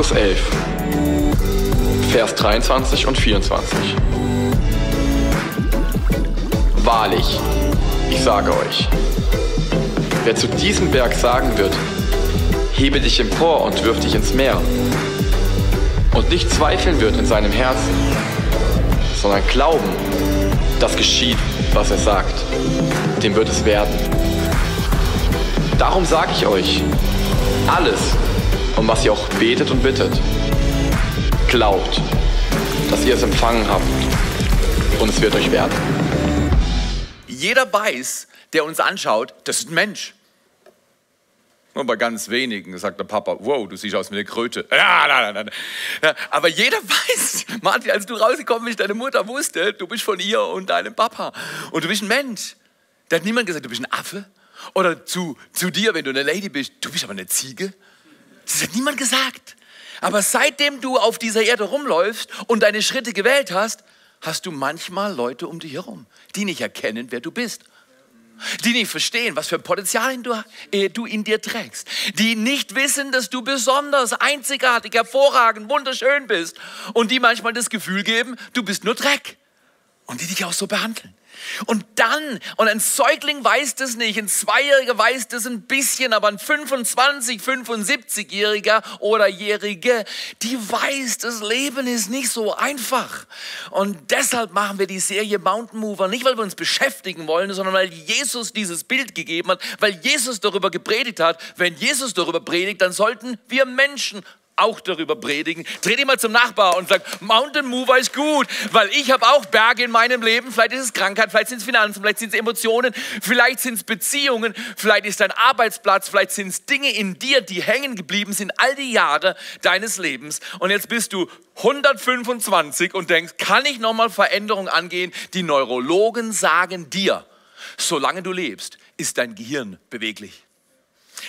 Markus 11, Vers 23 und 24. Wahrlich, ich sage euch, wer zu diesem Berg sagen wird, hebe dich empor und wirf dich ins Meer, und nicht zweifeln wird in seinem Herzen, sondern glauben, dass geschieht, was er sagt, dem wird es werden. Darum sage ich euch, alles, um was ihr auch betet und bittet, glaubt, dass ihr es empfangen habt und es wird euch werden. Jeder weiß, der uns anschaut, das ist ein Mensch. Nur bei ganz wenigen sagt der Papa, wow, du siehst aus wie eine Kröte. Ja, nein, nein, nein. Aber jeder weiß, Martin, als du rausgekommen bist, deine Mutter wusste, du bist von ihr und deinem Papa. Und du bist ein Mensch. Da hat niemand gesagt, du bist ein Affe. Oder zu, zu dir, wenn du eine Lady bist, du bist aber eine Ziege. Das hat niemand gesagt. Aber seitdem du auf dieser Erde rumläufst und deine Schritte gewählt hast, hast du manchmal Leute um dich herum, die nicht erkennen, wer du bist. Die nicht verstehen, was für ein Potenzial du, äh, du in dir trägst. Die nicht wissen, dass du besonders, einzigartig, hervorragend, wunderschön bist. Und die manchmal das Gefühl geben, du bist nur Dreck. Und die dich auch so behandeln. Und dann, und ein Säugling weiß das nicht, ein Zweijähriger weiß das ein bisschen, aber ein 25, 75-Jähriger oder Jährige, die weiß, das Leben ist nicht so einfach. Und deshalb machen wir die Serie Mountain Mover, nicht weil wir uns beschäftigen wollen, sondern weil Jesus dieses Bild gegeben hat, weil Jesus darüber gepredigt hat. Wenn Jesus darüber predigt, dann sollten wir Menschen auch darüber predigen. Dreh dich mal zum Nachbar und sag, Mountain Mover ist gut, weil ich habe auch Berge in meinem Leben. Vielleicht ist es Krankheit, vielleicht sind es Finanzen, vielleicht sind es Emotionen, vielleicht sind es Beziehungen, vielleicht ist dein Arbeitsplatz, vielleicht sind es Dinge in dir, die hängen geblieben sind all die Jahre deines Lebens. Und jetzt bist du 125 und denkst, kann ich nochmal Veränderungen angehen? Die Neurologen sagen dir, solange du lebst, ist dein Gehirn beweglich.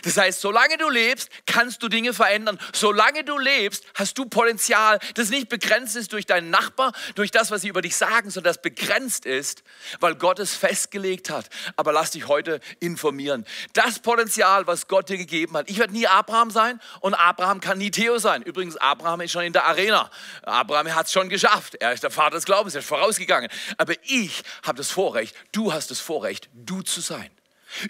Das heißt, solange du lebst, kannst du Dinge verändern. Solange du lebst, hast du Potenzial, das nicht begrenzt ist durch deinen Nachbar, durch das, was sie über dich sagen, sondern das begrenzt ist, weil Gott es festgelegt hat. Aber lass dich heute informieren. Das Potenzial, was Gott dir gegeben hat. Ich werde nie Abraham sein und Abraham kann nie Theo sein. Übrigens, Abraham ist schon in der Arena. Abraham hat es schon geschafft. Er ist der Vater des Glaubens, er ist vorausgegangen. Aber ich habe das Vorrecht, du hast das Vorrecht, du zu sein.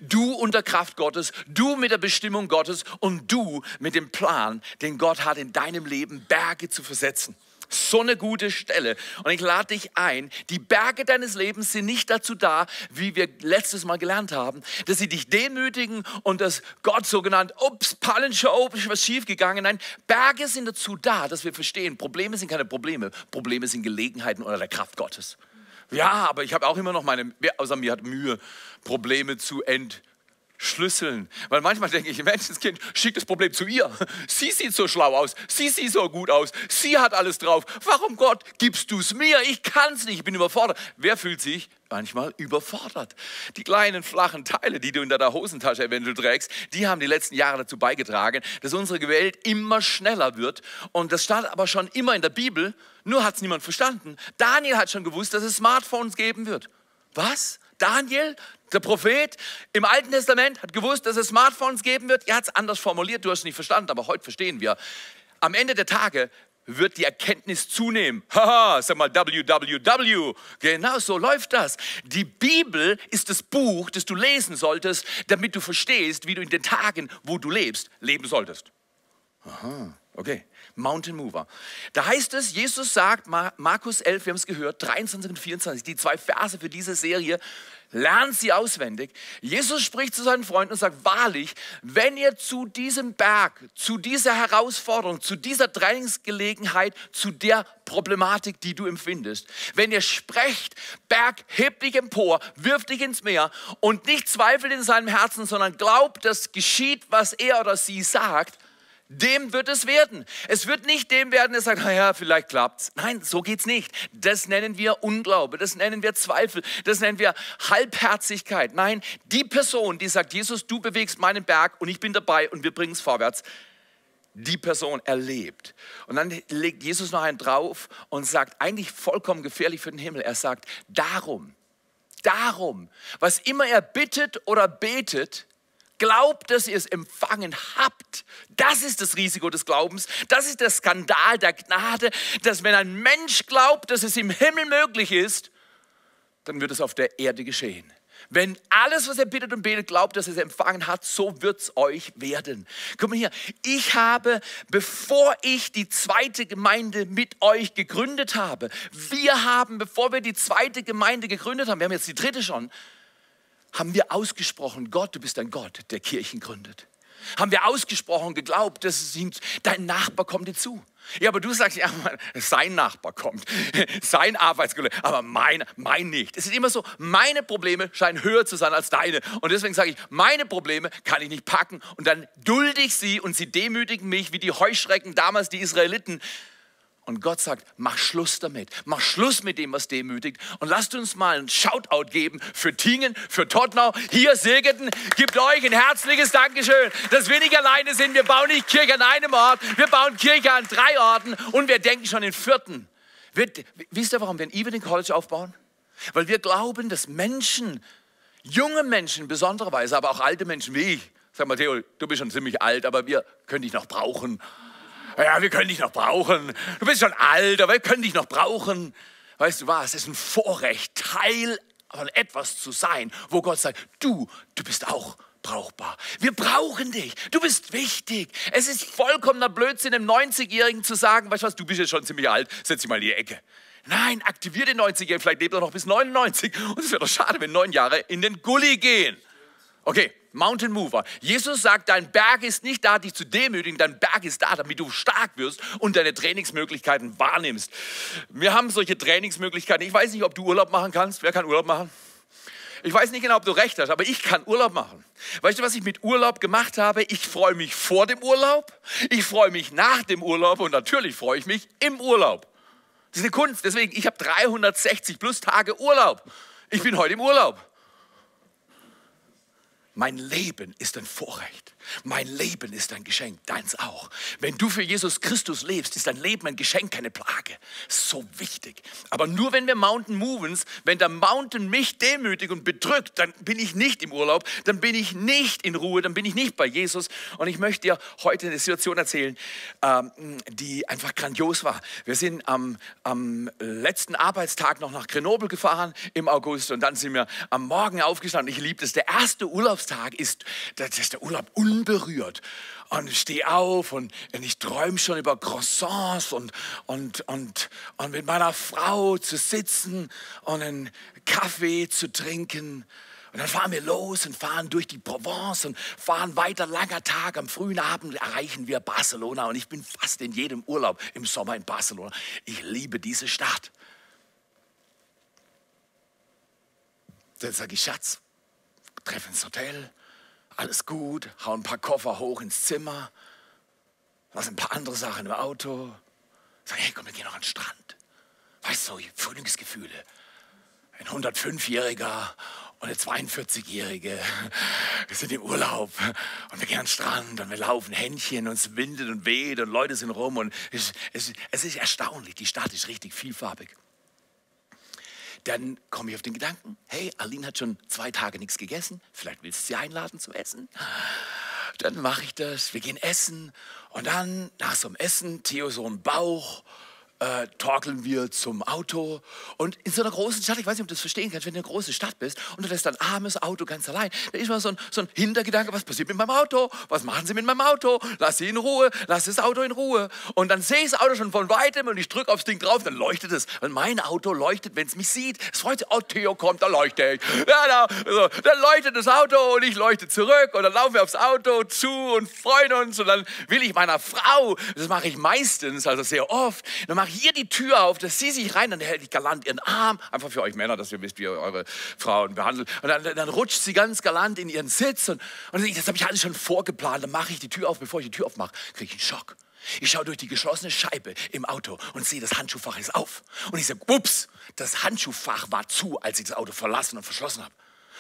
Du unter Kraft Gottes, du mit der Bestimmung Gottes und du mit dem Plan, den Gott hat, in deinem Leben Berge zu versetzen. So eine gute Stelle. Und ich lade dich ein, die Berge deines Lebens sind nicht dazu da, wie wir letztes Mal gelernt haben, dass sie dich demütigen und dass Gott so genannt, ups, Pallenshow, ist was schiefgegangen. Nein, Berge sind dazu da, dass wir verstehen, Probleme sind keine Probleme, Probleme sind Gelegenheiten oder der Kraft Gottes. Ja, aber ich habe auch immer noch meine, außer mir hat Mühe, Probleme zu entschlüsseln. Weil manchmal denke ich, Menschenskind, schick das Problem zu ihr. Sie sieht so schlau aus, sie sieht so gut aus, sie hat alles drauf. Warum Gott gibst du es mir? Ich kann es nicht, ich bin überfordert. Wer fühlt sich manchmal überfordert. Die kleinen flachen Teile, die du in deiner Hosentasche eventuell trägst, die haben die letzten Jahre dazu beigetragen, dass unsere Welt immer schneller wird. Und das stand aber schon immer in der Bibel, nur hat es niemand verstanden. Daniel hat schon gewusst, dass es Smartphones geben wird. Was? Daniel, der Prophet im Alten Testament, hat gewusst, dass es Smartphones geben wird. Er hat es anders formuliert, du hast es nicht verstanden, aber heute verstehen wir. Am Ende der Tage wird die Erkenntnis zunehmen. Haha, sag mal www. Genau so läuft das. Die Bibel ist das Buch, das du lesen solltest, damit du verstehst, wie du in den Tagen, wo du lebst, leben solltest. Aha, okay. Mountain Mover. Da heißt es, Jesus sagt, Markus 11, wir haben es gehört, 23 und 24, die zwei Verse für diese Serie, lernt sie auswendig. Jesus spricht zu seinen Freunden und sagt, wahrlich, wenn ihr zu diesem Berg, zu dieser Herausforderung, zu dieser Trainingsgelegenheit, zu der Problematik, die du empfindest, wenn ihr sprecht, Berg, heb dich empor, wirf dich ins Meer und nicht zweifelt in seinem Herzen, sondern glaubt, dass geschieht, was er oder sie sagt, dem wird es werden. Es wird nicht dem werden, der sagt, naja, vielleicht klappt's. Nein, so geht's nicht. Das nennen wir Unglaube, das nennen wir Zweifel, das nennen wir Halbherzigkeit. Nein, die Person, die sagt, Jesus, du bewegst meinen Berg und ich bin dabei und wir bringen es vorwärts, die Person erlebt. Und dann legt Jesus noch einen drauf und sagt, eigentlich vollkommen gefährlich für den Himmel. Er sagt, darum, darum, was immer er bittet oder betet, Glaubt, dass ihr es empfangen habt. Das ist das Risiko des Glaubens. Das ist der Skandal der Gnade, dass wenn ein Mensch glaubt, dass es im Himmel möglich ist, dann wird es auf der Erde geschehen. Wenn alles, was er bittet und betet, glaubt, dass er es empfangen hat, so wird es euch werden. Guck mal hier, ich habe, bevor ich die zweite Gemeinde mit euch gegründet habe, wir haben, bevor wir die zweite Gemeinde gegründet haben, wir haben jetzt die dritte schon, haben wir ausgesprochen, Gott, du bist ein Gott, der Kirchen gründet. Haben wir ausgesprochen geglaubt, dass dein Nachbar kommt dir zu. Ja, aber du sagst, ja, sein Nachbar kommt, sein Arbeitskollege, aber mein, mein nicht. Es ist immer so, meine Probleme scheinen höher zu sein als deine. Und deswegen sage ich, meine Probleme kann ich nicht packen. Und dann dulde ich sie und sie demütigen mich wie die Heuschrecken damals, die Israeliten. Und Gott sagt, mach Schluss damit. Mach Schluss mit dem, was demütigt. Und lasst uns mal einen Shoutout geben für Tingen, für Tottenau. Hier, Segeten, gibt euch ein herzliches Dankeschön, dass wir nicht alleine sind. Wir bauen nicht Kirche an einem Ort, wir bauen Kirche an drei Orten und wir denken schon in vierten. Wir, wisst ihr, warum wir ein Evening College aufbauen? Weil wir glauben, dass Menschen, junge Menschen besondererweise, aber auch alte Menschen wie ich, sag mal, Theo, du bist schon ziemlich alt, aber wir können dich noch brauchen ja, wir können dich noch brauchen. Du bist schon alt, aber wir können dich noch brauchen. Weißt du was? Es ist ein Vorrecht, Teil von etwas zu sein, wo Gott sagt, du, du bist auch brauchbar. Wir brauchen dich. Du bist wichtig. Es ist vollkommener Blödsinn, einem 90-Jährigen zu sagen, weißt du was, du bist jetzt schon ziemlich alt, setz dich mal in die Ecke. Nein, aktivier den 90-Jährigen, vielleicht lebt er noch bis 99. Und es wäre doch schade, wenn neun Jahre in den Gully gehen. Okay, Mountain Mover. Jesus sagt, dein Berg ist nicht da, dich zu demütigen, dein Berg ist da, damit du stark wirst und deine Trainingsmöglichkeiten wahrnimmst. Wir haben solche Trainingsmöglichkeiten. Ich weiß nicht, ob du Urlaub machen kannst. Wer kann Urlaub machen? Ich weiß nicht genau, ob du recht hast, aber ich kann Urlaub machen. Weißt du, was ich mit Urlaub gemacht habe? Ich freue mich vor dem Urlaub, ich freue mich nach dem Urlaub und natürlich freue ich mich im Urlaub. Das ist eine Kunst. Deswegen, ich habe 360 plus Tage Urlaub. Ich bin heute im Urlaub. Mein Leben ist ein Vorrecht. Mein Leben ist ein Geschenk, deins auch. Wenn du für Jesus Christus lebst, ist dein Leben ein Geschenk, keine Plage. So wichtig. Aber nur wenn wir Mountain Movens, wenn der Mountain mich demütigt und bedrückt, dann bin ich nicht im Urlaub, dann bin ich nicht in Ruhe, dann bin ich nicht bei Jesus. Und ich möchte dir heute eine Situation erzählen, ähm, die einfach grandios war. Wir sind am, am letzten Arbeitstag noch nach Grenoble gefahren im August und dann sind wir am Morgen aufgestanden. Ich liebe das. Der erste Urlaubstag ist, das ist der Urlaub unberührt. Und ich stehe auf und, ich träume schon über Croissants und, und, und, und mit meiner Frau zu sitzen und einen Kaffee zu trinken. Und dann fahren wir los und fahren durch die Provence und fahren weiter, langer Tag. Am frühen Abend erreichen wir Barcelona und ich bin fast in jedem Urlaub im Sommer in Barcelona. Ich liebe diese Stadt. Dann sage ich, Schatz, treffen ins Hotel, alles gut, hau ein paar Koffer hoch ins Zimmer, lass ein paar andere Sachen im Auto. Sag, hey, komm, wir gehen noch an den Strand. Weißt du, Frühlingsgefühle. Ein 105-Jähriger und eine 42-Jährige. Wir sind im Urlaub und wir gehen an den Strand und wir laufen Händchen und es windet und weht und Leute sind rum und es, es, es ist erstaunlich. Die Stadt ist richtig vielfarbig dann komme ich auf den Gedanken, hey, Aline hat schon zwei Tage nichts gegessen, vielleicht willst du sie einladen zum Essen. Dann mache ich das, wir gehen essen und dann nach so einem Essen, Theo so ein Bauch äh, torkeln wir zum Auto. Und in so einer großen Stadt, ich weiß nicht, ob du das verstehen kannst, wenn du eine große Stadt bist und du lässt ein armes Auto ganz allein, da ist mal so ein, so ein Hintergedanke, was passiert mit meinem Auto? Was machen sie mit meinem Auto? Lass sie in Ruhe, lass das Auto in Ruhe. Und dann sehe ich das Auto schon von weitem und ich drücke aufs Ding drauf, dann leuchtet es. Weil mein Auto leuchtet, wenn es mich sieht. Es freut sich, oh, Theo kommt, da leuchte ich. Ja, da, so, dann leuchtet das Auto und ich leuchte zurück und dann laufen wir aufs Auto zu und freuen uns und dann will ich meiner Frau, das mache ich meistens, also sehr oft, dann mache hier die Tür auf, dass sie sich rein, dann hält ich galant ihren Arm, einfach für euch Männer, dass ihr wisst, wie ihr eure Frauen behandelt. Und dann, dann rutscht sie ganz galant in ihren Sitz und, und das habe ich alles schon vorgeplant. Dann mache ich die Tür auf, bevor ich die Tür aufmache, kriege ich einen Schock. Ich schaue durch die geschlossene Scheibe im Auto und sehe, das Handschuhfach ist auf. Und ich sage, ups, das Handschuhfach war zu, als ich das Auto verlassen und verschlossen habe.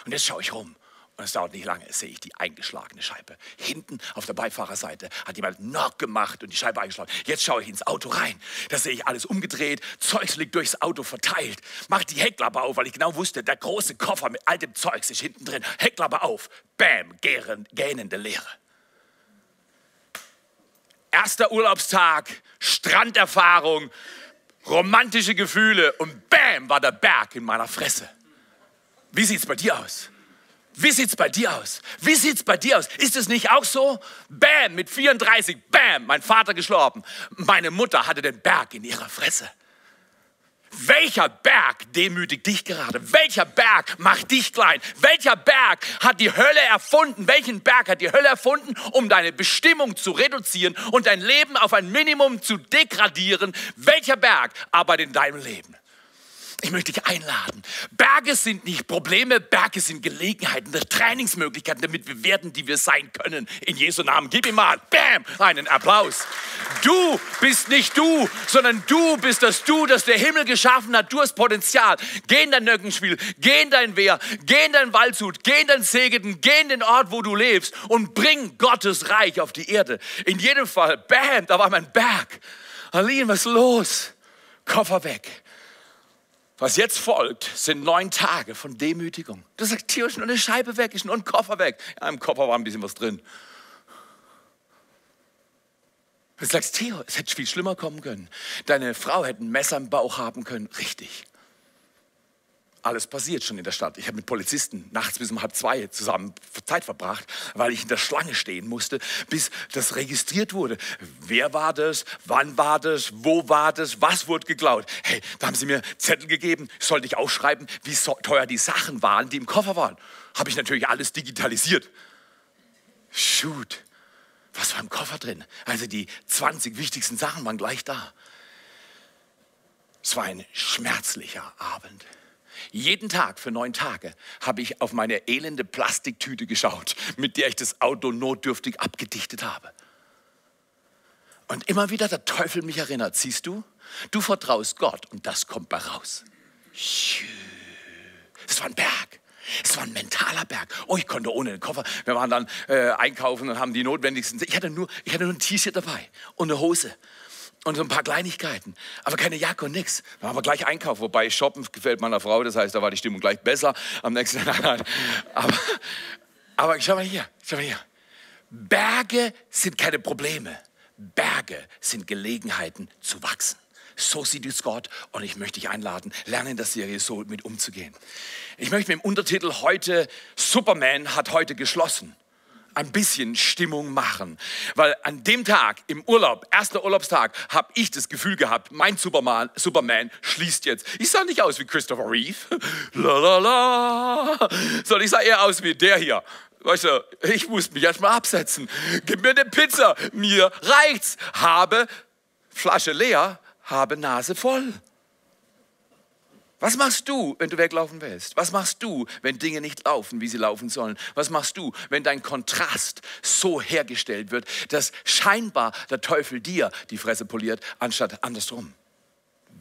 Und jetzt schaue ich rum Und es dauert nicht lange, sehe ich die eingeschlagene Scheibe. Hinten auf der Beifahrerseite hat jemand Knock gemacht und die Scheibe eingeschlagen. Jetzt schaue ich ins Auto rein. Da sehe ich alles umgedreht. Zeugs liegt durchs Auto verteilt. Mach die Heckklappe auf, weil ich genau wusste, der große Koffer mit all dem Zeugs ist hinten drin. Heckklappe auf. Bam, gähnende Leere. Erster Urlaubstag, Stranderfahrung, romantische Gefühle und bam war der Berg in meiner Fresse. Wie sieht es bei dir aus? Wie sieht's bei dir aus? Wie sieht's bei dir aus? Ist es nicht auch so? Bam, mit 34, bam, mein Vater gestorben. Meine Mutter hatte den Berg in ihrer Fresse. Welcher Berg demütigt dich gerade? Welcher Berg macht dich klein? Welcher Berg hat die Hölle erfunden? Welchen Berg hat die Hölle erfunden, um deine Bestimmung zu reduzieren und dein Leben auf ein Minimum zu degradieren? Welcher Berg arbeitet in deinem Leben? Ich möchte dich einladen. Berge sind nicht Probleme, Berge sind Gelegenheiten, Trainingsmöglichkeiten, damit wir werden, die wir sein können. In Jesu Namen. Gib ihm mal, bam, einen Applaus. Du bist nicht du, sondern du bist das Du, das der Himmel geschaffen hat. Du hast Potenzial. Geh in dein Nöckenspiel, geh in dein Wehr, geh in dein Waldshut, geh in dein Segeten, geh in den Ort, wo du lebst und bring Gottes Reich auf die Erde. In jedem Fall, bam, da war mein Berg. Aline, was ist los? Koffer weg. Was jetzt folgt, sind neun Tage von Demütigung. Du sagst, Theo, ist nur eine Scheibe weg, ist nur ein Koffer weg. Ja, im Koffer war ein bisschen was drin. Du sagst, Theo, es hätte viel schlimmer kommen können. Deine Frau hätte ein Messer im Bauch haben können. Richtig alles passiert schon in der Stadt. Ich habe mit Polizisten nachts bis um halb zwei zusammen Zeit verbracht, weil ich in der Schlange stehen musste, bis das registriert wurde. Wer war das? Wann war das? Wo war das? Was wurde geklaut? Hey, da haben sie mir Zettel gegeben. Sollte ich aufschreiben, wie teuer die Sachen waren, die im Koffer waren. Habe ich natürlich alles digitalisiert. Shoot. Was war im Koffer drin? Also die 20 wichtigsten Sachen waren gleich da. Es war ein schmerzlicher Abend. Jeden Tag für neun Tage habe ich auf meine elende Plastiktüte geschaut, mit der ich das Auto notdürftig abgedichtet habe. Und immer wieder der Teufel mich erinnert, siehst du, du vertraust Gott und das kommt bei raus. Es war ein Berg. Es war ein mentaler Berg. Oh, ich konnte ohne den Koffer. Wir waren dann äh, einkaufen und haben die notwendigsten. Ich hatte nur, ich hatte nur ein T-Shirt dabei und eine Hose und so ein paar Kleinigkeiten, aber keine Jacke und nichts. Dann haben wir gleich einkaufen, wobei Shoppen gefällt meiner Frau, das heißt, da war die Stimmung gleich besser am nächsten Tag. Aber, aber schau mal hier, schau mal hier. Berge sind keine Probleme. Berge sind Gelegenheiten zu wachsen. So sieht es Gott und ich möchte dich einladen, lerne in der Serie so mit umzugehen. Ich möchte mit dem Untertitel heute, Superman hat heute geschlossen ein bisschen Stimmung machen. Weil an dem Tag im Urlaub, erster Urlaubstag, habe ich das Gefühl gehabt, mein Superman, Superman schließt jetzt. Ich sah nicht aus wie Christopher Reeve. La, la, la. Sondern ich sah eher aus wie der hier. Weißt du, ich muss mich erstmal absetzen. Gib mir eine Pizza. Mir reicht's. Habe Flasche leer, habe Nase voll. Was machst du, wenn du weglaufen willst? Was machst du, wenn Dinge nicht laufen, wie sie laufen sollen? Was machst du, wenn dein Kontrast so hergestellt wird, dass scheinbar der Teufel dir die Fresse poliert, anstatt andersrum?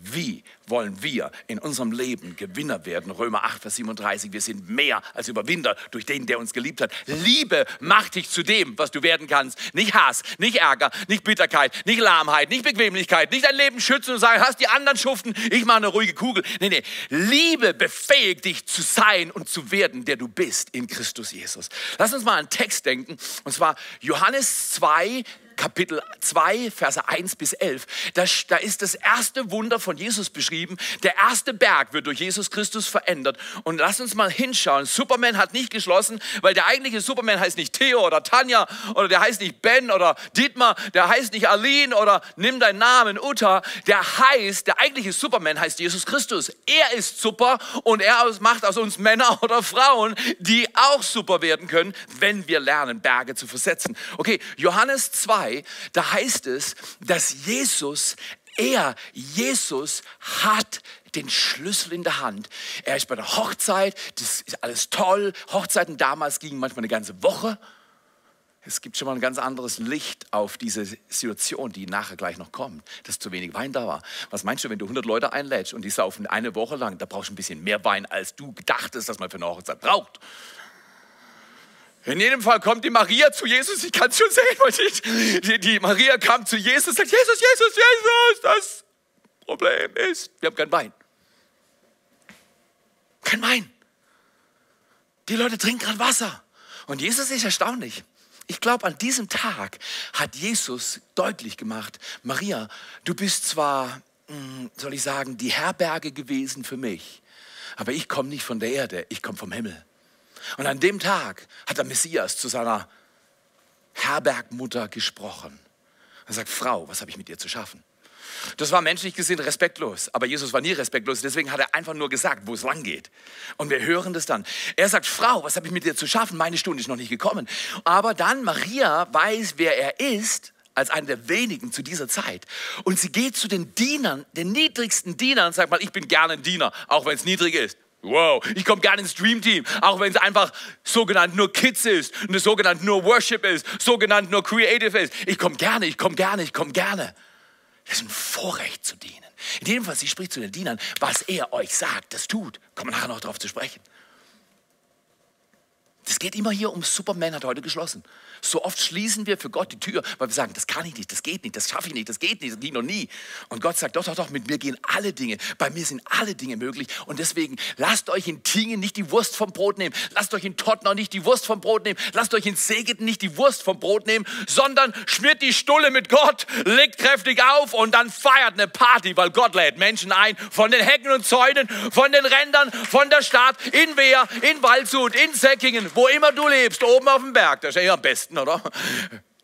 Wie wollen wir in unserem Leben Gewinner werden? Römer 8, Vers 37. Wir sind mehr als Überwinder durch den, der uns geliebt hat. Liebe macht dich zu dem, was du werden kannst. Nicht Hass, nicht Ärger, nicht Bitterkeit, nicht Lahmheit, nicht Bequemlichkeit, nicht dein Leben schützen und sagen, hast die anderen schuften, ich mache eine ruhige Kugel. Nee, nee. Liebe befähigt dich zu sein und zu werden, der du bist in Christus Jesus. Lass uns mal an einen Text denken. Und zwar Johannes 2, Kapitel 2, Verse 1 bis 11. Da, da ist das erste Wunder von Jesus beschrieben. Der erste Berg wird durch Jesus Christus verändert. Und lass uns mal hinschauen. Superman hat nicht geschlossen, weil der eigentliche Superman heißt nicht Theo oder Tanja oder der heißt nicht Ben oder Dietmar, der heißt nicht Aline oder nimm deinen Namen Uta. Der heißt, der eigentliche Superman heißt Jesus Christus. Er ist super und er macht aus uns Männer oder Frauen, die auch super werden können, wenn wir lernen, Berge zu versetzen. Okay, Johannes 2 2, da heißt es, dass Jesus, er, Jesus hat den Schlüssel in der Hand. Er ist bei der Hochzeit, das ist alles toll. Hochzeiten damals gingen manchmal eine ganze Woche. Es gibt schon mal ein ganz anderes Licht auf diese Situation, die nachher gleich noch kommt, dass zu wenig Wein da war. Was meinst du, wenn du 100 Leute einlädst und die saufen eine Woche lang, da brauchst du ein bisschen mehr Wein, als du gedachtest, dass man für eine Hochzeit braucht. In jedem Fall kommt die Maria zu Jesus, ich kann es schon sehen, die, die Maria kam zu Jesus und sagt, Jesus, Jesus, Jesus, das Problem ist, wir haben kein Wein. Kein Wein. Die Leute trinken gerade Wasser. Und Jesus ist erstaunlich. Ich glaube, an diesem Tag hat Jesus deutlich gemacht, Maria, du bist zwar, hm, soll ich sagen, die Herberge gewesen für mich, aber ich komme nicht von der Erde, ich komme vom Himmel. Und an dem Tag hat der Messias zu seiner Herbergmutter gesprochen. Er sagt, Frau, was habe ich mit dir zu schaffen? Das war menschlich gesehen respektlos, aber Jesus war nie respektlos, deswegen hat er einfach nur gesagt, wo es lang geht. Und wir hören das dann. Er sagt, Frau, was habe ich mit dir zu schaffen? Meine Stunde ist noch nicht gekommen. Aber dann Maria weiß, wer er ist, als einer der wenigen zu dieser Zeit. Und sie geht zu den Dienern, den niedrigsten Dienern und sagt mal, ich bin gerne ein Diener, auch wenn es niedrig ist. Wow, ich komme gerne ins Dream Team, auch wenn es einfach sogenannt nur Kids ist, sogenannt nur Worship ist, sogenannt nur Creative ist. Ich komme gerne, ich komme gerne, ich komme gerne. Das ist ein Vorrecht zu dienen. In jedem Fall, sie spricht zu den Dienern, was er euch sagt, das tut. Kommen wir nachher noch darauf zu sprechen. Es geht immer hier um Superman hat heute geschlossen. So oft schließen wir für Gott die Tür, weil wir sagen, das kann ich nicht, das geht nicht, das schaffe ich nicht, das geht nicht, das ging noch nie. Und Gott sagt, doch, doch, doch, mit mir gehen alle Dinge. Bei mir sind alle Dinge möglich. Und deswegen lasst euch in Tingen nicht die Wurst vom Brot nehmen. Lasst euch in Tottenau nicht die Wurst vom Brot nehmen. Lasst euch in Segeten nicht die Wurst vom Brot nehmen, sondern schmiert die Stulle mit Gott, legt kräftig auf und dann feiert eine Party, weil Gott lädt Menschen ein von den Hecken und Zäunen, von den Rändern, von der Stadt, in Wehr, in Waldshut, in Säckingen, wo immer du lebst, oben auf dem Berg. Das ist ja am besten oder?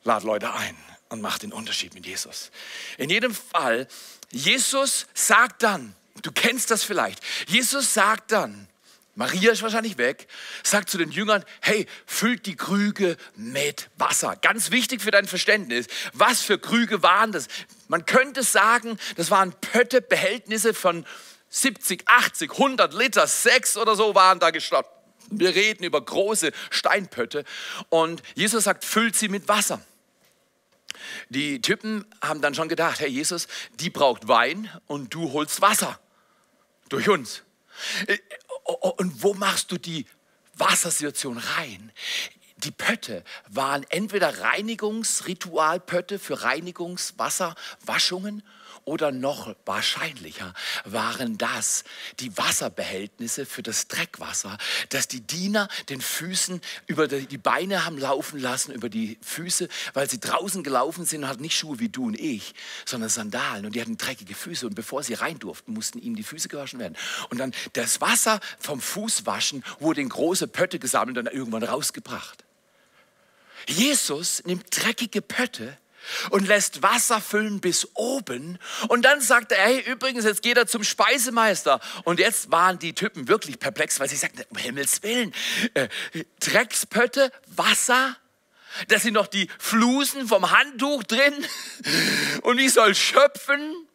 Lad Leute ein und mach den Unterschied mit Jesus. In jedem Fall, Jesus sagt dann, du kennst das vielleicht, Jesus sagt dann, Maria ist wahrscheinlich weg, sagt zu den Jüngern, hey, füllt die Krüge mit Wasser. Ganz wichtig für dein Verständnis. Was für Krüge waren das? Man könnte sagen, das waren Pötte, Behältnisse von 70, 80, 100 Liter, sechs oder so waren da gestoppt. Wir reden über große Steinpötte und Jesus sagt, füllt sie mit Wasser. Die Typen haben dann schon gedacht, Herr Jesus, die braucht Wein und du holst Wasser durch uns. Äh, und wo machst du die Wassersituation rein? Die Pötte waren entweder Reinigungsritualpötte für Reinigungswasserwaschungen oder noch wahrscheinlicher waren das die Wasserbehältnisse für das Dreckwasser, das die Diener den Füßen über die Beine haben laufen lassen, über die Füße, weil sie draußen gelaufen sind und hatten nicht Schuhe wie du und ich, sondern Sandalen und die hatten dreckige Füße und bevor sie rein durften, mussten ihnen die Füße gewaschen werden. Und dann das Wasser vom Fußwaschen wurde in große Pötte gesammelt und irgendwann rausgebracht. Jesus nimmt dreckige Pötte und lässt Wasser füllen bis oben. Und dann sagt er, hey, übrigens, jetzt geht er zum Speisemeister. Und jetzt waren die Typen wirklich perplex, weil sie sagten, um Himmels Willen, äh, Dreckspötte, Wasser, da sind noch die Flusen vom Handtuch drin und ich soll schöpfen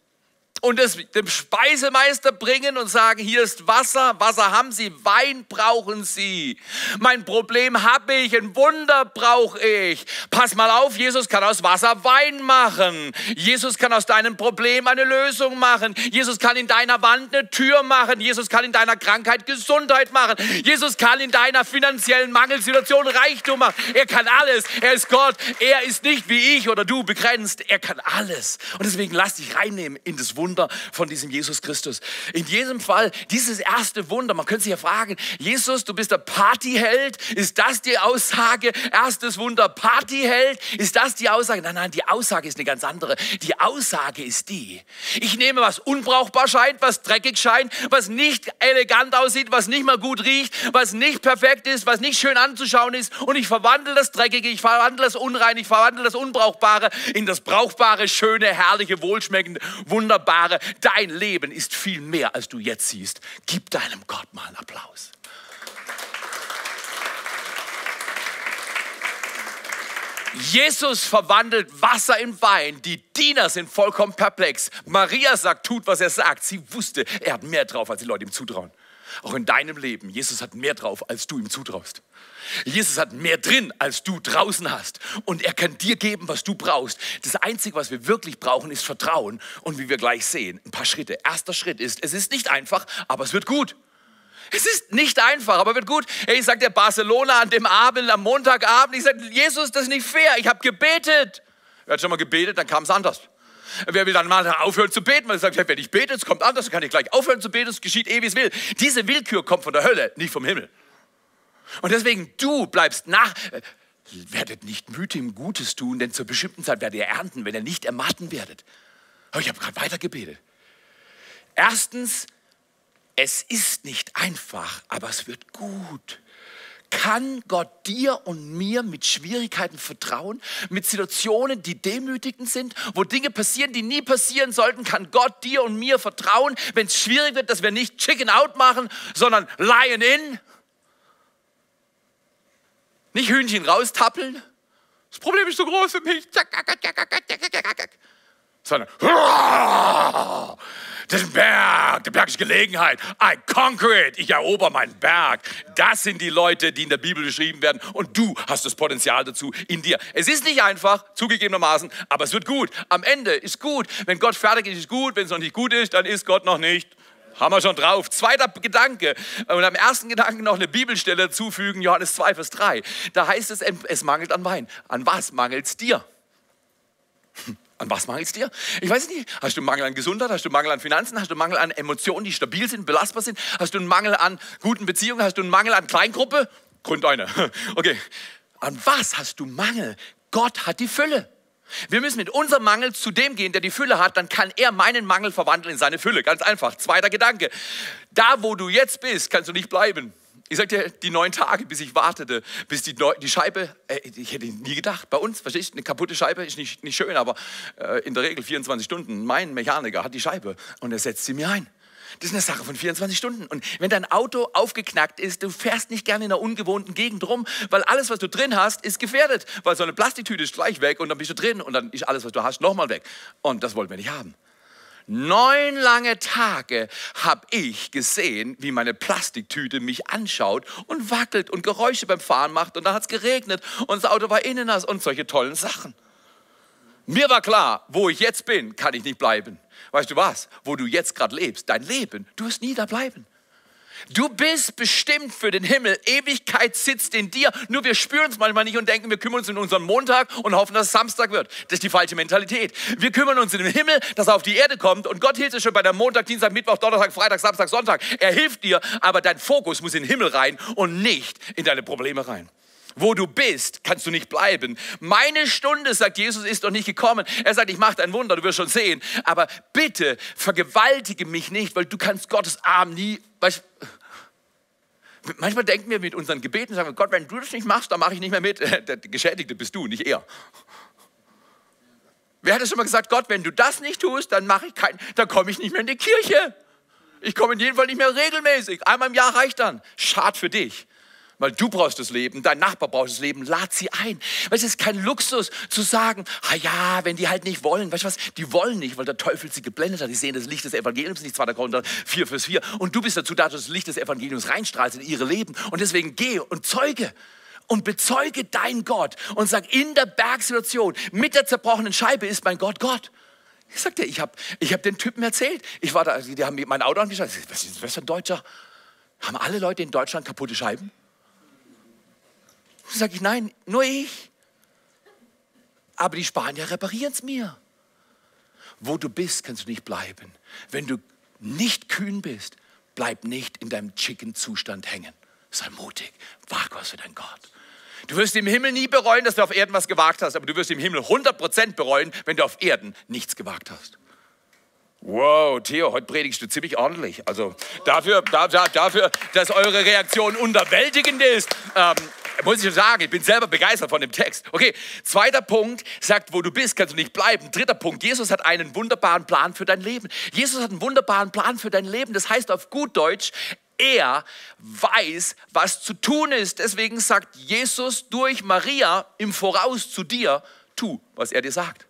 und es dem Speisemeister bringen und sagen, hier ist Wasser, Wasser haben Sie, Wein brauchen Sie. Mein Problem habe ich, ein Wunder brauche ich. Pass mal auf, Jesus kann aus Wasser Wein machen. Jesus kann aus deinem Problem eine Lösung machen. Jesus kann in deiner Wand eine Tür machen. Jesus kann in deiner Krankheit Gesundheit machen. Jesus kann in deiner finanziellen Mangelsituation Reichtum machen. Er kann alles. Er ist Gott. Er ist nicht wie ich oder du begrenzt. Er kann alles. Und deswegen lass dich reinnehmen in das Wunder Wunder von diesem Jesus Christus. In jedem Fall, dieses erste Wunder, man könnte sich ja fragen, Jesus, du bist der Partyheld, ist das die Aussage? Erstes Wunder, Partyheld, ist das die Aussage? Nein, nein, die Aussage ist eine ganz andere. Die Aussage ist die, ich nehme was unbrauchbar scheint, was dreckig scheint, was nicht elegant aussieht, was nicht mal gut riecht, was nicht perfekt ist, was nicht schön anzuschauen ist und ich verwandle das Dreckige, ich verwandle das Unrein, ich verwandle das Unbrauchbare in das Brauchbare, Schöne, Herrliche, Wohlschmeckende, Wunderbare. Jahre. Dein Leben ist viel mehr, als du jetzt siehst. Gib deinem Gott mal einen Applaus. Jesus verwandelt Wasser in Wein. Die Diener sind vollkommen perplex. Maria sagt, tut, was er sagt. Sie wusste, er hat mehr drauf, als die Leute ihm zutrauen. Auch in deinem Leben. Jesus hat mehr drauf, als du ihm zutraust. Jesus hat mehr drin, als du draußen hast. Und er kann dir geben, was du brauchst. Das Einzige, was wir wirklich brauchen, ist Vertrauen. Und wie wir gleich sehen, ein paar Schritte. Erster Schritt ist, es ist nicht einfach, aber es wird gut. Es ist nicht einfach, aber wird gut. Hey, ich sag der Barcelona an dem Abend, am Montagabend, ich sag, Jesus, das ist nicht fair. Ich habe gebetet. Wer hat schon mal gebetet, dann kam es anders. Wer will dann mal aufhören zu beten? Man sagt, wenn ich bete, es kommt anders, dann kann ich gleich aufhören zu beten, es geschieht eh, wie es will. Diese Willkür kommt von der Hölle, nicht vom Himmel. Und deswegen, du bleibst nach, äh, werdet nicht müde im Gutes tun, denn zur bestimmten Zeit werdet ihr ernten, wenn ihr nicht ermatten werdet. Aber ich habe gerade weiter gebetet. Erstens, es ist nicht einfach, aber es wird gut. Kann Gott dir und mir mit Schwierigkeiten vertrauen, mit Situationen, die demütigend sind, wo Dinge passieren, die nie passieren sollten? Kann Gott dir und mir vertrauen, wenn es schwierig wird, dass wir nicht Chicken Out machen, sondern Lion In? Nicht Hühnchen raustappeln? Das Problem ist so groß für mich. Sondern das ist Berg, der Berg ist Gelegenheit. I conquer it. Ich erober meinen Berg. Das sind die Leute, die in der Bibel beschrieben werden. Und du hast das Potenzial dazu in dir. Es ist nicht einfach, zugegebenermaßen, aber es wird gut. Am Ende ist gut. Wenn Gott fertig ist, ist gut. Wenn es noch nicht gut ist, dann ist Gott noch nicht. Haben wir schon drauf. Zweiter Gedanke. Und am ersten Gedanken noch eine Bibelstelle zufügen, Johannes 2, Vers 3. Da heißt es, es mangelt an Wein. An was mangelt es dir? An was mangelt es dir? Ich weiß nicht. Hast du einen Mangel an Gesundheit? Hast du einen Mangel an Finanzen? Hast du einen Mangel an Emotionen, die stabil sind, belastbar sind? Hast du einen Mangel an guten Beziehungen? Hast du einen Mangel an Kleingruppe? Grund eine. Okay. An was hast du Mangel? Gott hat die Fülle. Wir müssen mit unserem Mangel zu dem gehen, der die Fülle hat, dann kann er meinen Mangel verwandeln in seine Fülle. Ganz einfach. Zweiter Gedanke. Da, wo du jetzt bist, kannst du nicht bleiben. Ich sag dir, die neun Tage, bis ich wartete, bis die, die Scheibe, äh, ich hätte nie gedacht, bei uns, verstehst du, eine kaputte Scheibe ist nicht, nicht schön, aber äh, in der Regel 24 Stunden. Mein Mechaniker hat die Scheibe und er setzt sie mir ein. Das ist eine Sache von 24 Stunden. Und wenn dein Auto aufgeknackt ist, du fährst nicht gerne in einer ungewohnten Gegend rum, weil alles, was du drin hast, ist gefährdet. Weil so eine Plastiktüte ist gleich weg und dann bist du drin und dann ist alles, was du hast, nochmal weg. Und das wollten wir nicht haben. Neun lange Tage habe ich gesehen, wie meine Plastiktüte mich anschaut und wackelt und Geräusche beim Fahren macht. Und dann hat es geregnet und das Auto war innen nass und solche tollen Sachen. Mir war klar, wo ich jetzt bin, kann ich nicht bleiben. Weißt du was? Wo du jetzt gerade lebst, dein Leben, du wirst nie da bleiben. Du bist bestimmt für den Himmel. Ewigkeit sitzt in dir. Nur wir spüren es manchmal nicht und denken, wir kümmern uns um unseren Montag und hoffen, dass es Samstag wird. Das ist die falsche Mentalität. Wir kümmern uns in den Himmel, dass er auf die Erde kommt und Gott hilft dir schon bei der Montag, Dienstag, Mittwoch, Donnerstag, Freitag, Samstag, Sonntag. Er hilft dir, aber dein Fokus muss in den Himmel rein und nicht in deine Probleme rein. Wo du bist, kannst du nicht bleiben. Meine Stunde, sagt Jesus, ist doch nicht gekommen. Er sagt, ich mache ein Wunder, du wirst schon sehen. Aber bitte vergewaltige mich nicht, weil du kannst Gottes Arm nie. Weißt, manchmal denken wir mit unseren Gebeten, sagen wir, Gott, wenn du das nicht machst, dann mache ich nicht mehr mit. Der Geschädigte bist du, nicht er. Wer hat es schon mal gesagt, Gott, wenn du das nicht tust, dann mache ich kein, dann komme ich nicht mehr in die Kirche. Ich komme in jedem Fall nicht mehr regelmäßig. Einmal im Jahr reicht dann. Schad für dich weil du brauchst das Leben, dein Nachbar braucht das Leben, lad sie ein. Weißt es ist kein Luxus zu sagen, ah ja, wenn die halt nicht wollen, weißt du was, die wollen nicht, weil der Teufel sie geblendet hat, die sehen das Licht des Evangeliums nicht, 2. Korinther 4 Vers 4 und du bist dazu da, dass das Licht des Evangeliums reinstrahlt in ihre Leben und deswegen geh und zeuge und bezeuge dein Gott und sag in der Bergsituation mit der zerbrochenen Scheibe ist mein Gott Gott. Ich sagte, ich habe ich hab den Typen erzählt. Ich war da, die haben mein Auto angeschaut. Was ist das für ein Deutscher? Haben alle Leute in Deutschland kaputte Scheiben? Sag ich, nein, nur ich. Aber die Spanier reparieren es mir. Wo du bist, kannst du nicht bleiben. Wenn du nicht kühn bist, bleib nicht in deinem chicken Zustand hängen. Sei mutig, wag was für dein Gott. Du wirst im Himmel nie bereuen, dass du auf Erden was gewagt hast, aber du wirst im Himmel 100% bereuen, wenn du auf Erden nichts gewagt hast. Wow, Theo, heute predigst du ziemlich ordentlich. Also dafür, dafür dass eure Reaktion unterwältigend ist, ähm, muss ich sagen, ich bin selber begeistert von dem Text. Okay, zweiter Punkt sagt, wo du bist, kannst du nicht bleiben. Dritter Punkt, Jesus hat einen wunderbaren Plan für dein Leben. Jesus hat einen wunderbaren Plan für dein Leben. Das heißt auf gut Deutsch, er weiß, was zu tun ist. Deswegen sagt Jesus durch Maria im Voraus zu dir, tu, was er dir sagt.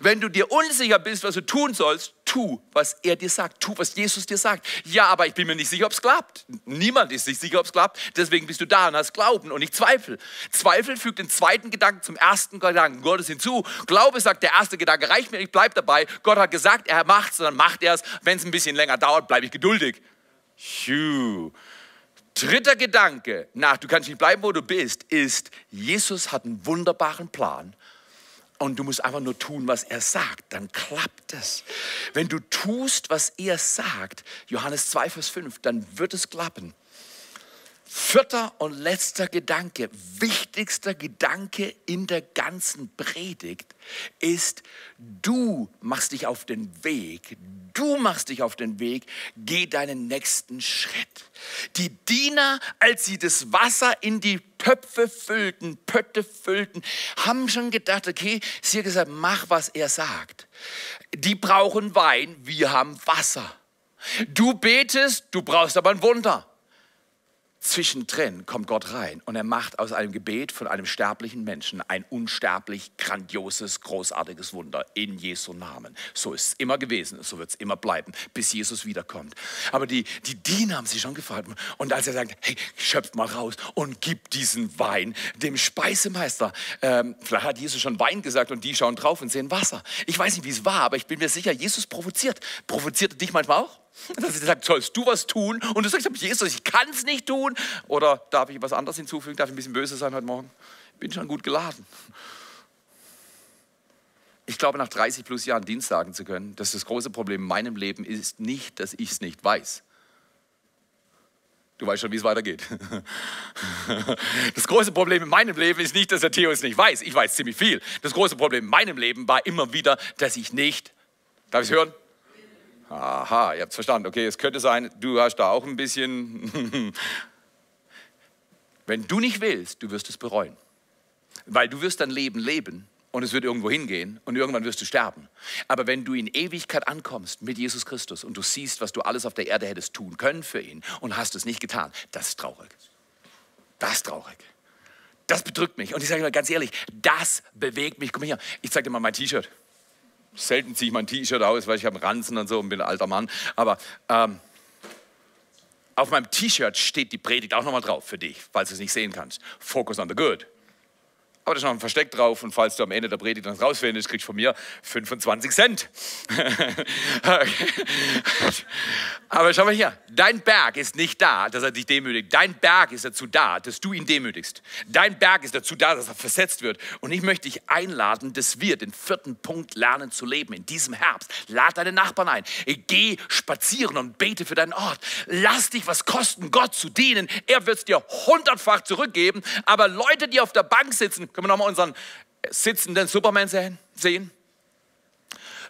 Wenn du dir unsicher bist, was du tun sollst, tu, was er dir sagt. Tu, was Jesus dir sagt. Ja, aber ich bin mir nicht sicher, ob es klappt. Niemand ist sich sicher, ob es klappt. Deswegen bist du da und hast Glauben und nicht Zweifel. Zweifel fügt den zweiten Gedanken zum ersten Gedanken Gottes hinzu. Glaube sagt, der erste Gedanke reicht mir, ich bleibe dabei. Gott hat gesagt, er macht es, dann macht er es. Wenn es ein bisschen länger dauert, bleibe ich geduldig. Phew. Dritter Gedanke, nach, du kannst nicht bleiben, wo du bist, ist, Jesus hat einen wunderbaren Plan und du musst einfach nur tun, was er sagt, dann klappt es. Wenn du tust, was er sagt, Johannes 2, Vers 5, dann wird es klappen. Vierter und letzter Gedanke, wichtigster Gedanke in der ganzen Predigt ist, du machst dich auf den Weg, du machst dich auf den Weg, geh deinen nächsten Schritt. Die Diener, als sie das Wasser in die Töpfe füllten, Pötte füllten, haben schon gedacht, okay, sie hat gesagt, mach, was er sagt. Die brauchen Wein, wir haben Wasser. Du betest, du brauchst aber ein Wunder zwischendrin kommt Gott rein und er macht aus einem Gebet von einem sterblichen Menschen ein unsterblich grandioses, großartiges Wunder in Jesu Namen. So ist es immer gewesen, so wird es immer bleiben, bis Jesus wiederkommt. Aber die, die Diener haben sich schon gefragt und als er sagt, hey, schöpft mal raus und gib diesen Wein dem Speisemeister. Ähm, vielleicht hat Jesus schon Wein gesagt und die schauen drauf und sehen Wasser. Ich weiß nicht, wie es war, aber ich bin mir sicher, Jesus provoziert. Provoziert er dich manchmal auch? Dass er sagt, sollst du was tun? Und du sagst, Jesus, ich kann es nicht tun. Oder darf ich was anderes hinzufügen? Darf ich ein bisschen böse sein heute Morgen? Bin schon gut geladen. Ich glaube, nach 30 plus Jahren Dienst sagen zu können, dass das große Problem in meinem Leben ist nicht, dass ich es nicht weiß. Du weißt schon, wie es weitergeht. Das große Problem in meinem Leben ist nicht, dass der Theo es nicht weiß. Ich weiß ziemlich viel. Das große Problem in meinem Leben war immer wieder, dass ich nicht, darf ich es hören? Aha, ihr habt es verstanden. Okay, es könnte sein, du hast da auch ein bisschen. Wenn du nicht willst, du wirst es bereuen. Weil du wirst dein Leben leben und es wird irgendwo hingehen und irgendwann wirst du sterben. Aber wenn du in Ewigkeit ankommst mit Jesus Christus und du siehst, was du alles auf der Erde hättest tun können für ihn und hast es nicht getan, das ist traurig. Das ist traurig. Das bedrückt mich. Und ich sage mal ganz ehrlich, das bewegt mich. Komm her, ich zeige dir mal mein T-Shirt. Selten ziehe ich mein T-Shirt aus, weil ich habe einen Ranzen und so und bin ein alter Mann. Aber ähm, auf meinem T-Shirt steht die Predigt auch nochmal drauf für dich, falls du es nicht sehen kannst. Focus on the good. Aber da ist noch ein Versteck drauf und falls du am Ende der Predigt dann rausfindest, kriegst du von mir 25 Cent. Aber schau mal hier, dein Berg ist nicht da, dass er dich demütigt. Dein Berg ist dazu da, dass du ihn demütigst. Dein Berg ist dazu da, dass er versetzt wird. Und ich möchte dich einladen, dass wir den vierten Punkt lernen zu leben in diesem Herbst. Lad deine Nachbarn ein. Geh spazieren und bete für deinen Ort. Lass dich was kosten, Gott zu dienen. Er wird es dir hundertfach zurückgeben. Aber Leute, die auf der Bank sitzen, können wir nochmal unseren sitzenden Superman sehen?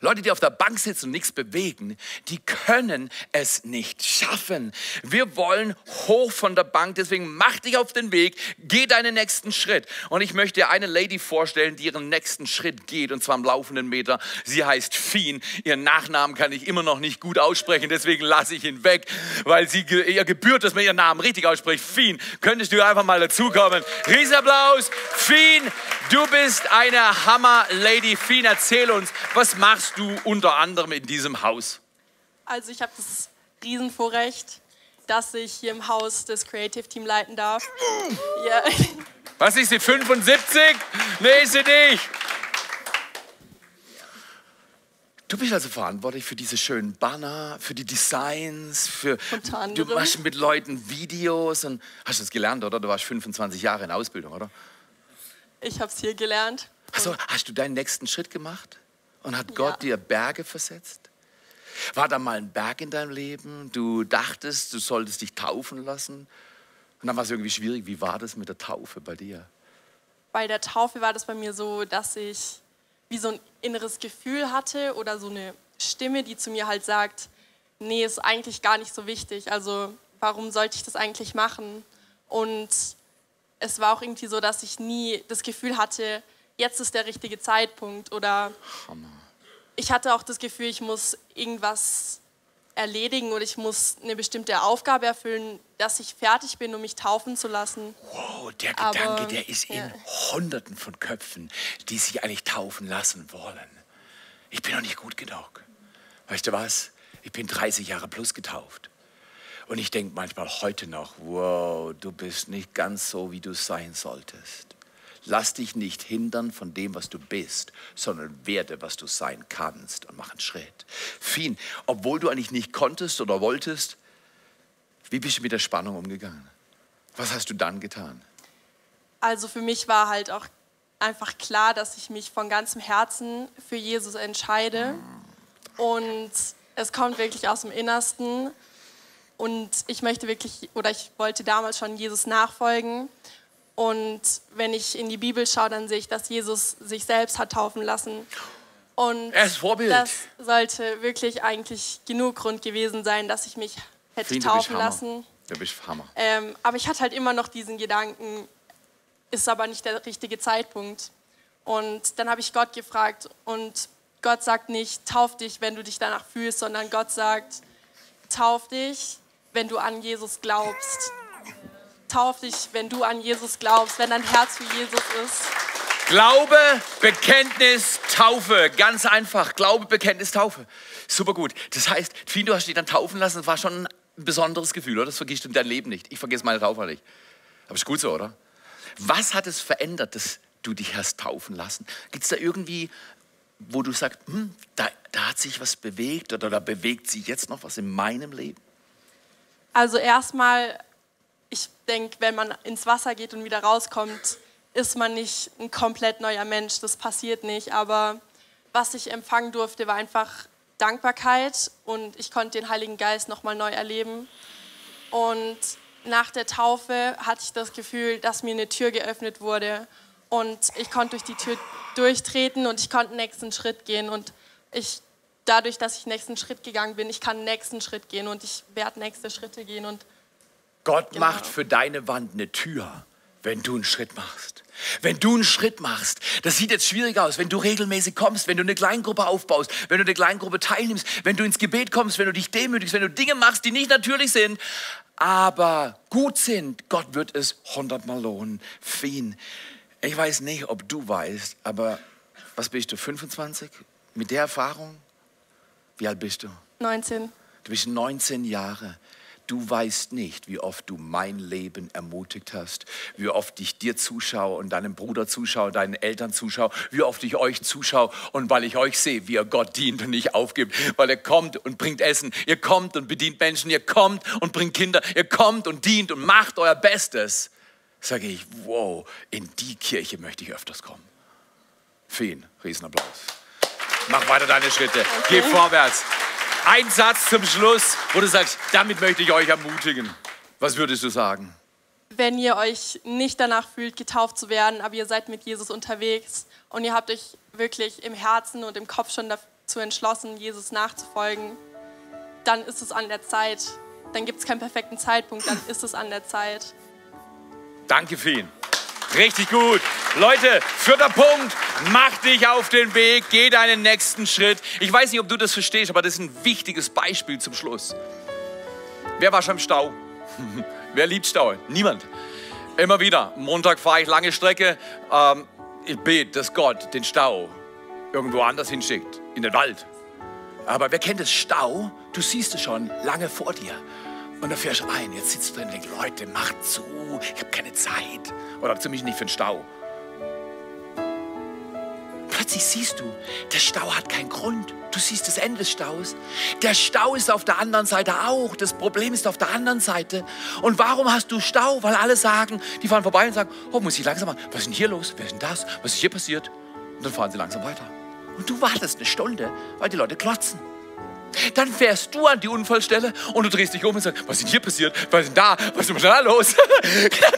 Leute, die auf der Bank sitzen und nichts bewegen, die können es nicht schaffen. Wir wollen hoch von der Bank, deswegen mach dich auf den Weg, geh deinen nächsten Schritt. Und ich möchte dir eine Lady vorstellen, die ihren nächsten Schritt geht, und zwar am laufenden Meter. Sie heißt Fien. Ihren Nachnamen kann ich immer noch nicht gut aussprechen, deswegen lasse ich ihn weg, weil sie ihr gebührt, dass man ihren Namen richtig ausspricht. Fien, könntest du einfach mal dazukommen? Riesenapplaus. Fien, du bist eine Hammer-Lady. Fien, erzähl uns, was machst du unter anderem in diesem Haus? Also ich habe das Riesenvorrecht, dass ich hier im Haus das Creative Team leiten darf. ja. Was ist sie, 75? Nee, sie nicht. Du bist also verantwortlich für diese schönen Banner, für die Designs, für du machst mit Leuten Videos und hast du das gelernt, oder? Du warst 25 Jahre in Ausbildung, oder? Ich habe es hier gelernt. Also hast du deinen nächsten Schritt gemacht? Und hat Gott ja. dir Berge versetzt? War da mal ein Berg in deinem Leben? Du dachtest, du solltest dich taufen lassen? Und dann war es irgendwie schwierig. Wie war das mit der Taufe bei dir? Bei der Taufe war das bei mir so, dass ich wie so ein inneres Gefühl hatte oder so eine Stimme, die zu mir halt sagt, nee, ist eigentlich gar nicht so wichtig. Also warum sollte ich das eigentlich machen? Und es war auch irgendwie so, dass ich nie das Gefühl hatte, jetzt ist der richtige Zeitpunkt oder Hammer. ich hatte auch das Gefühl, ich muss irgendwas erledigen oder ich muss eine bestimmte Aufgabe erfüllen, dass ich fertig bin, um mich taufen zu lassen. Wow, der Gedanke, Aber, der ist ja. in Hunderten von Köpfen, die sich eigentlich taufen lassen wollen. Ich bin noch nicht gut genug. Weißt du was? Ich bin 30 Jahre plus getauft. Und ich denke manchmal heute noch, wow, du bist nicht ganz so, wie du sein solltest. Lass dich nicht hindern von dem, was du bist, sondern werde, was du sein kannst und mach einen Schritt. Fien, obwohl du eigentlich nicht konntest oder wolltest, Wie bist du mit der Spannung umgegangen? Was hast du dann getan? Also für mich war halt auch einfach klar, dass ich mich von ganzem Herzen für Jesus entscheide. Und es kommt wirklich aus dem Innersten. Und ich möchte wirklich, oder ich wollte damals schon Jesus nachfolgen. Und wenn ich in die Bibel schaue, dann sehe ich, dass Jesus sich selbst hat taufen lassen. Und das sollte wirklich eigentlich genug Grund gewesen sein, dass ich mich hätte bist taufen lassen. Du bist Hammer. Ähm, aber ich hatte halt immer noch diesen Gedanken, ist aber nicht der richtige Zeitpunkt. Und dann habe ich Gott gefragt und Gott sagt nicht, tauf dich, wenn du dich danach fühlst, sondern Gott sagt, tauf dich, wenn du an Jesus glaubst. Tauf dich, wenn du an Jesus glaubst, wenn dein Herz für Jesus ist. Glaube, Bekenntnis, Taufe. Ganz einfach. Glaube, Bekenntnis, Taufe. Super gut. Das heißt, Fien, du hast dich dann taufen lassen. Das war schon ein besonderes Gefühl, oder? Das vergisst du in dein Leben nicht. Ich vergesse meine Taufe nicht. Aber ist gut so, oder? Was hat es verändert, dass du dich hast taufen lassen? Gibt es da irgendwie, wo du sagst, hm, da, da hat sich was bewegt oder da bewegt sich jetzt noch was in meinem Leben? Also erstmal, ich denke, wenn man ins Wasser geht und wieder rauskommt, ist man nicht ein komplett neuer Mensch. Das passiert nicht. Aber was ich empfangen durfte, war einfach Dankbarkeit und ich konnte den Heiligen Geist nochmal neu erleben. Und nach der Taufe hatte ich das Gefühl, dass mir eine Tür geöffnet wurde und ich konnte durch die Tür durchtreten und ich konnte den nächsten Schritt gehen und ich dadurch, dass ich nächsten Schritt gegangen bin, ich kann nächsten Schritt gehen und ich werde nächste Schritte gehen und Gott Genau. macht für deine Wand eine Tür, wenn du einen Schritt machst. Wenn du einen Schritt machst, das sieht jetzt schwierig aus, wenn du regelmäßig kommst, wenn du eine Kleingruppe aufbaust, wenn du eine Kleingruppe teilnimmst, wenn du ins Gebet kommst, wenn du dich demütigst, wenn du Dinge machst, die nicht natürlich sind, aber gut sind, Gott wird es hundertmal lohnen. Fien, ich weiß nicht, ob du weißt, aber was bist du, 25? Mit der Erfahrung? Wie alt bist du? 19. Du bist 19 Jahre. Du weißt nicht, wie oft du mein Leben ermutigt hast, wie oft ich dir zuschaue und deinem Bruder zuschaue, deinen Eltern zuschaue, wie oft ich euch zuschaue und weil ich euch sehe, wie ihr Gott dient und nicht aufgibt, weil er kommt und bringt Essen, ihr kommt und bedient Menschen, ihr kommt und bringt Kinder, ihr kommt und dient und macht euer Bestes, sage ich, wow, in die Kirche möchte ich öfters kommen. Fien, Riesenapplaus. Mach weiter deine Schritte. Geh vorwärts. Ein Satz zum Schluss, wo du sagst, damit möchte ich euch ermutigen. Was würdest du sagen? Wenn ihr euch nicht danach fühlt, getauft zu werden, aber ihr seid mit Jesus unterwegs und ihr habt euch wirklich im Herzen und im Kopf schon dazu entschlossen, Jesus nachzufolgen, dann ist es an der Zeit. Dann gibt es keinen perfekten Zeitpunkt, dann ist es an der Zeit. Danke, Fien. Richtig gut. Leute, vierter Punkt. Mach dich auf den Weg, geh deinen nächsten Schritt. Ich weiß nicht, ob du das verstehst, aber das ist ein wichtiges Beispiel zum Schluss. Wer war schon im Stau? Wer liebt Stau? Niemand. Immer wieder. Montag fahre ich lange Strecke. Ähm, ich bete, dass Gott den Stau irgendwo anders hinschickt, in den Wald. Aber wer kennt das Stau? Du siehst es schon lange vor dir. Und da fährst du ein. Jetzt sitzt du drin und denkst, Leute, macht zu. Ich habe keine Zeit. Oder zumindest nicht für den Stau. Plötzlich siehst du, der Stau hat keinen Grund. Du siehst das Ende des Staus. Der Stau ist auf der anderen Seite auch. Das Problem ist auf der anderen Seite. Und warum hast du Stau? Weil alle sagen, die fahren vorbei und sagen, oh, muss ich langsam machen. Was ist denn hier los? Wer ist denn das? Was ist hier passiert? Und dann fahren sie langsam weiter. Und du wartest eine Stunde, weil die Leute klotzen. Dann fährst du an die Unfallstelle und du drehst dich um und sagst, was ist denn hier passiert? Was ist denn da? Was ist denn da los?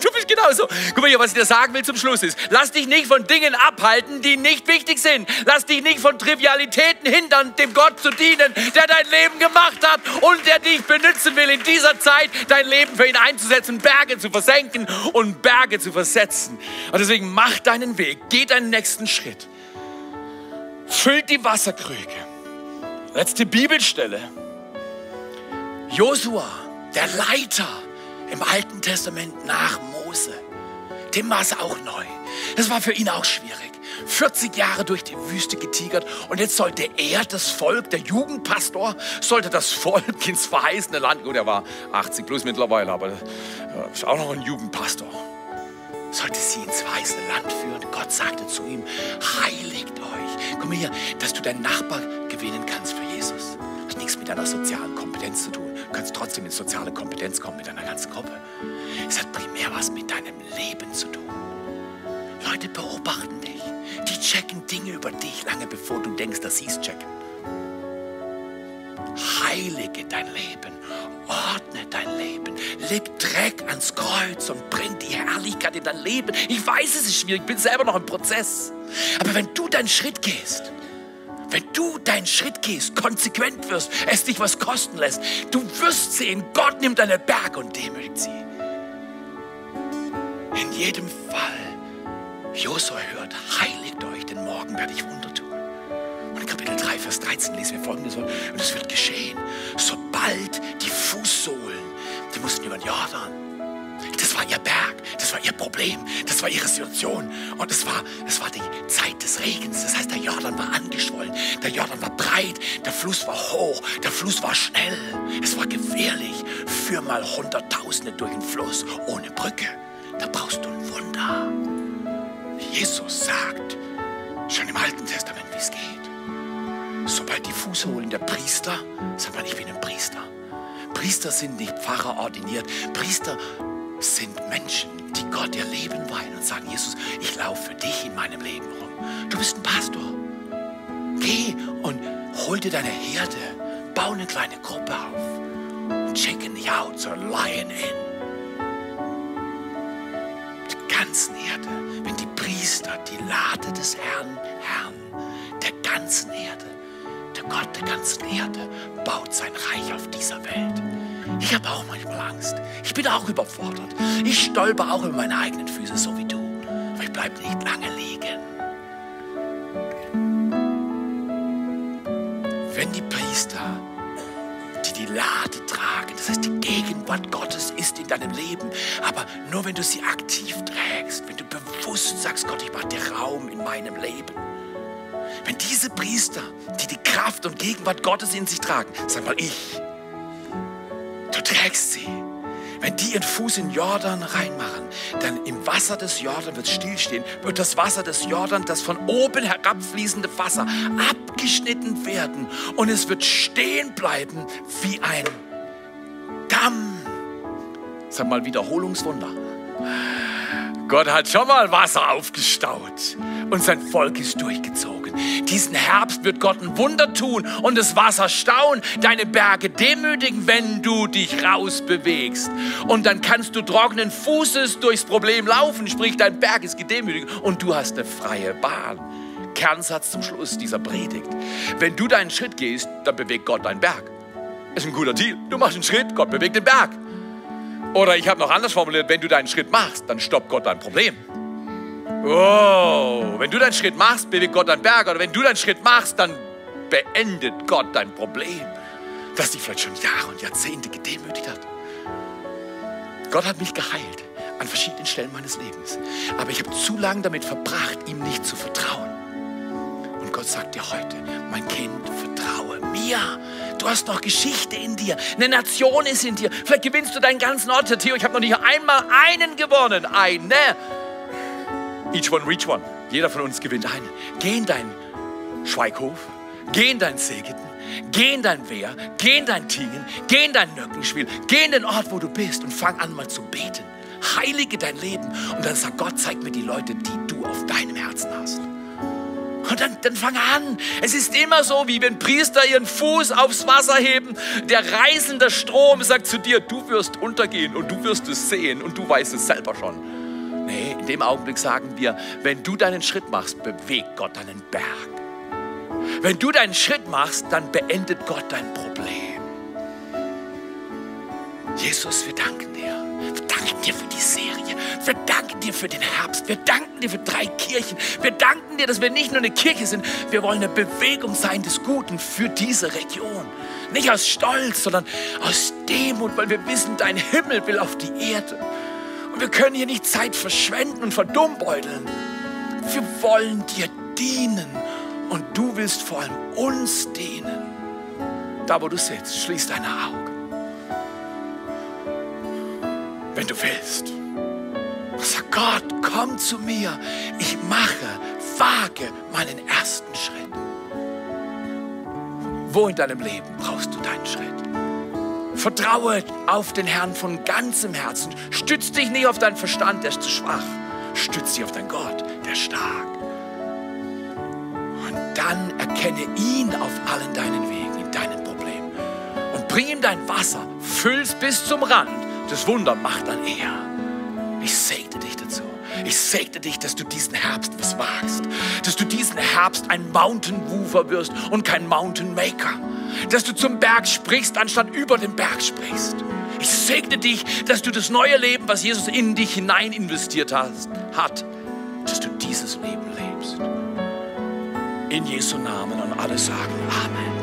Du bist genauso. Guck mal hier, was ich dir sagen will zum Schluss ist. Lass dich nicht von Dingen abhalten, die nicht wichtig sind. Lass dich nicht von Trivialitäten hindern, dem Gott zu dienen, der dein Leben gemacht hat und der dich benutzen will in dieser Zeit, dein Leben für ihn einzusetzen, Berge zu versenken und Berge zu versetzen. Und deswegen mach deinen Weg, geh deinen nächsten Schritt. Füllt die Wasserkrüge. Letzte Bibelstelle. Josua, der Leiter im Alten Testament nach Mose. Dem war es auch neu. Das war für ihn auch schwierig. 40 Jahre durch die Wüste getigert und jetzt sollte er das Volk, der Jugendpastor, sollte das Volk ins verheißene Land, gut, er war 80 plus mittlerweile, aber er ist auch noch ein Jugendpastor, sollte sie ins verheißene Land führen. Gott sagte zu ihm, heiligt euch. Komm hier, dass du deinen Nachbar gewinnen kannst für Jesus. Hat nichts mit deiner sozialen Kompetenz zu tun. Du kannst trotzdem in soziale Kompetenz kommen mit deiner ganzen Gruppe. Es hat primär was mit deinem Leben zu tun. Leute beobachten dich. Die checken Dinge über dich lange bevor du denkst, dass sie es checken. Heilige dein Leben. Ordne dein Leben. Leg Dreck ans Kreuz und bring die Herrlichkeit in dein Leben. Ich weiß, es ist schwierig. Ich bin selber noch im Prozess. Aber wenn du deinen Schritt gehst, wenn du deinen Schritt gehst, konsequent wirst, es dich was kosten lässt, du wirst sehen, Gott nimmt deine Berge und demütigt sie. In jedem Fall, Josua hört, heiligt euch, denn morgen werde ich Wunder tun. Und in Kapitel 3, Vers 13 lesen wir folgendes, und es wird geschehen, sobald die Fußsohlen, die mussten über den Jordan, war ihr Berg, das war ihr Problem, das war ihre Situation. Und es war, es war die Zeit des Regens. Das heißt, der Jordan war angeschwollen, der Jordan war breit, der Fluss war hoch, der Fluss war schnell. Es war gefährlich. Führ mal Hunderttausende durch den Fluss ohne Brücke. Da brauchst du ein Wunder. Jesus sagt schon im Alten Testament, wie es geht. Sobald die Fußsohlen der Priester, sagt man, ich bin ein Priester. Priester sind nicht Pfarrer ordiniert. Priester sind Menschen, die Gott ihr Leben weihen und sagen, Jesus, ich laufe für dich in meinem Leben rum. Du bist ein Pastor. Geh und hol dir deine Herde, bau eine kleine Gruppe auf nicht out, sondern lion in. Die ganzen Herde, wenn die Priester die Lade des Herrn, Herrn, der ganzen Erde, der Gott der ganzen Erde, baut sein Reich auf dieser Welt. Ich habe auch manchmal Angst. Ich bin auch überfordert. Ich stolper auch über meine eigenen Füße, so wie du. Aber ich bleibe nicht lange liegen. Wenn die Priester, die die Lade tragen, das heißt die Gegenwart Gottes ist in deinem Leben, aber nur wenn du sie aktiv trägst, wenn du bewusst sagst, Gott, ich mache dir Raum in meinem Leben. Wenn diese Priester, die die Kraft und Gegenwart Gottes in sich tragen, sag mal ich, Du trägst sie. Wenn die ihren Fuß in Jordan reinmachen, dann im Wasser des Jordan wird stillstehen, wird das Wasser des Jordan, das von oben herabfließende Wasser, abgeschnitten werden und es wird stehen bleiben wie ein Damm. Sag mal Wiederholungswunder. Gott hat schon mal Wasser aufgestaut und sein Volk ist durchgezogen. Diesen Herbst wird Gott ein Wunder tun und das Wasser stauen, deine Berge demütigen, wenn du dich rausbewegst. Und dann kannst du trockenen Fußes durchs Problem laufen, sprich dein Berg ist gedemütigt und du hast eine freie Bahn. Kernsatz zum Schluss dieser Predigt. Wenn du deinen Schritt gehst, dann bewegt Gott deinen Berg. Ist ein guter Deal. Du machst einen Schritt, Gott bewegt den Berg. Oder ich habe noch anders formuliert, wenn du deinen Schritt machst, dann stoppt Gott dein Problem. Oh, wenn du deinen Schritt machst, bewegt Gott deinen Berg. Oder wenn du deinen Schritt machst, dann beendet Gott dein Problem, das dich vielleicht schon Jahre und Jahrzehnte gedemütigt hat. Gott hat mich geheilt an verschiedenen Stellen meines Lebens. Aber ich habe zu lange damit verbracht, ihm nicht zu vertrauen. Und Gott sagt dir heute, mein Kind, vertraue mir. Du hast noch Geschichte in dir. Eine Nation ist in dir. Vielleicht gewinnst du deinen ganzen Ort. Theo, ich habe noch nicht einmal einen gewonnen. Eine. Each one, reach one. Jeder von uns gewinnt einen. Geh in deinen Schweighof, geh in dein Segeten, geh in dein Wehr, geh in dein Tingen, geh in dein Nöckenspiel, geh in den Ort, wo du bist und fang an mal zu beten. Heilige dein Leben und dann sag Gott, zeig mir die Leute, die du auf deinem Herzen hast. Und dann, dann fang an. Es ist immer so, wie wenn Priester ihren Fuß aufs Wasser heben. Der reißende Strom sagt zu dir, du wirst untergehen und du wirst es sehen und du weißt es selber schon. Nee, in dem Augenblick sagen wir, wenn du deinen Schritt machst, bewegt Gott deinen Berg. Wenn du deinen Schritt machst, dann beendet Gott dein Problem. Jesus, wir danken dir. Wir danken dir für die Serie. Wir danken dir für den Herbst. Wir danken dir für drei Kirchen. Wir danken dir, dass wir nicht nur eine Kirche sind. Wir wollen eine Bewegung sein des Guten für diese Region. Nicht aus Stolz, sondern aus Demut, weil wir wissen, dein Himmel will auf die Erde. Und wir können hier nicht Zeit verschwenden und verdummbeuteln. Wir wollen dir dienen und du willst vor allem uns dienen. Da, wo du sitzt, schließ deine Augen. Wenn du willst. Sag Gott, komm zu mir. Ich mache, wage meinen ersten Schritt. Wo in deinem Leben brauchst du deinen Schritt? Vertraue auf den Herrn von ganzem Herzen. Stütz dich nicht auf deinen Verstand, der ist zu schwach. Stütz dich auf deinen Gott, der ist stark. Und dann erkenne ihn auf allen deinen Wegen, in deinen Problemen. Und bring ihm dein Wasser, füll's bis zum Rand. Das Wunder macht dann er. Ich segne dich dazu. Ich segne dich, dass du diesen Herbst was wagst. Dass du diesen Herbst ein Mountain Mover wirst und kein Mountain Maker. Dass du zum Berg sprichst, anstatt über den Berg sprichst. Ich segne dich, dass du das neue Leben, was Jesus in dich hinein investiert hast, hat, dass du dieses Leben lebst. In Jesu Namen und alle sagen Amen.